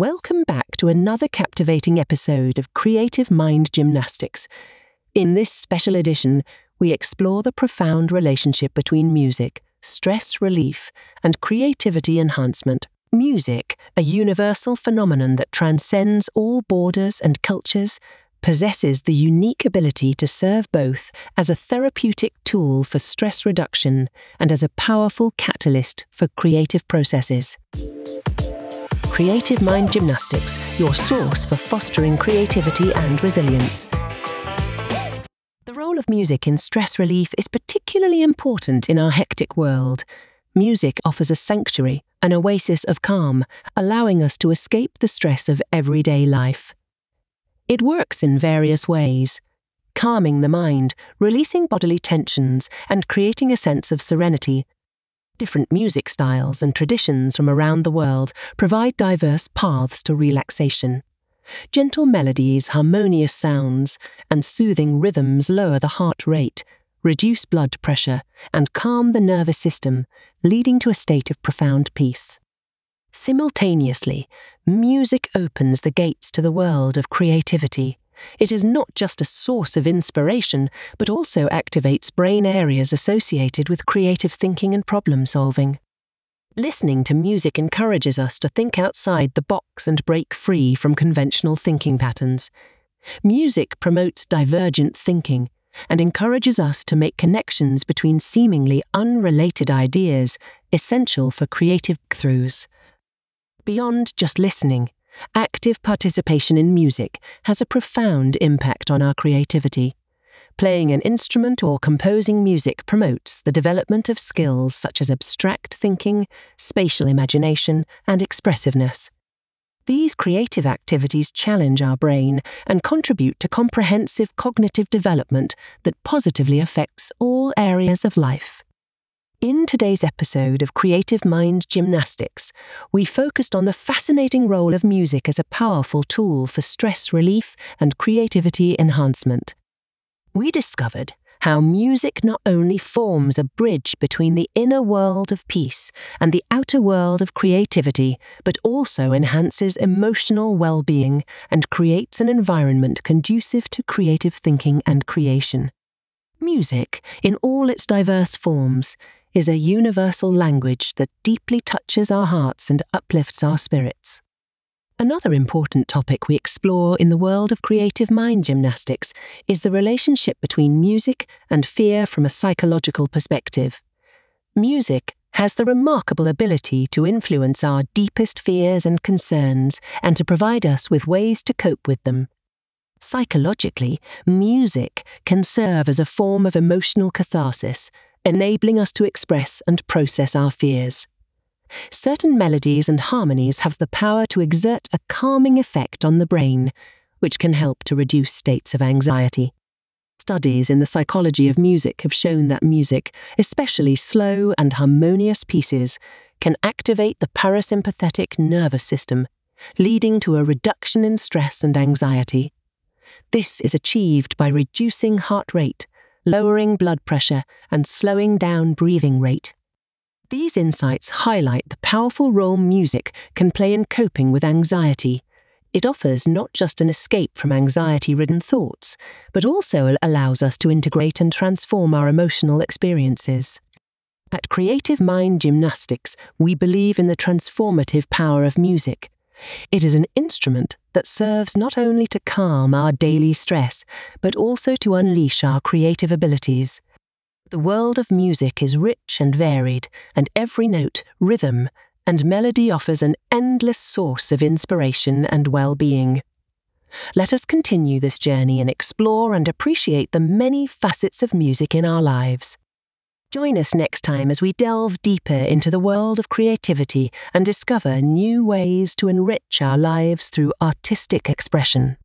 Welcome back to another captivating episode of Creative Mind Gymnastics. In this special edition, we explore the profound relationship between music, stress relief, and creativity enhancement. Music, a universal phenomenon that transcends all borders and cultures, possesses the unique ability to serve both as a therapeutic tool for stress reduction and as a powerful catalyst for creative processes. Creative Mind Gymnastics, your source for fostering creativity and resilience. The role of music in stress relief is particularly important in our hectic world. Music offers a sanctuary, an oasis of calm, allowing us to escape the stress of everyday life. It works in various ways calming the mind, releasing bodily tensions, and creating a sense of serenity Different music styles and traditions from around the world provide diverse paths to relaxation. Gentle melodies, harmonious sounds, and soothing rhythms lower the heart rate, reduce blood pressure, and calm the nervous system, leading to a state of profound peace. Simultaneously, music opens the gates to the world of creativity it is not just a source of inspiration, but also activates brain areas associated with creative thinking and problem solving. Listening to music encourages us to think outside the box and break free from conventional thinking patterns. Music promotes divergent thinking and encourages us to make connections between seemingly unrelated ideas essential for creative breakthroughs. Beyond just listening, active participation in music has a profound impact on our creativity. Playing an instrument or composing music promotes the development of skills such as abstract thinking, spatial imagination, and expressiveness. These creative activities challenge our brain and contribute to comprehensive cognitive development that positively affects all areas of life. In today's episode of Creative Mind Gymnastics, we focused on the fascinating role of music as a powerful tool for stress relief and creativity enhancement. We discovered how music not only forms a bridge between the inner world of peace and the outer world of creativity, but also enhances emotional well being and creates an environment conducive to creative thinking and creation. Music, in all its diverse forms, is a universal language that deeply touches our hearts and uplifts our spirits. Another important topic we explore in the world of creative mind gymnastics is the relationship between music and fear from a psychological perspective. Music has the remarkable ability to influence our deepest fears and concerns and to provide us with ways to cope with them. Psychologically, music can serve as a form of emotional catharsis enabling us to express and process our fears. Certain melodies and harmonies have the power to exert a calming effect on the brain, which can help to reduce states of anxiety. Studies in the psychology of music have shown that music, especially slow and harmonious pieces, can activate the parasympathetic nervous system, leading to a reduction in stress and anxiety. This is achieved by reducing heart rate lowering blood pressure, and slowing down breathing rate. These insights highlight the powerful role music can play in coping with anxiety. It offers not just an escape from anxiety ridden thoughts, but also allows us to integrate and transform our emotional experiences. At Creative Mind Gymnastics, we believe in the transformative power of music. It is an instrument that serves not only to calm our daily stress, but also to unleash our creative abilities. The world of music is rich and varied, and every note, rhythm, and melody offers an endless source of inspiration and well being. Let us continue this journey and explore and appreciate the many facets of music in our lives. Join us next time as we delve deeper into the world of creativity and discover new ways to enrich our lives through artistic expression.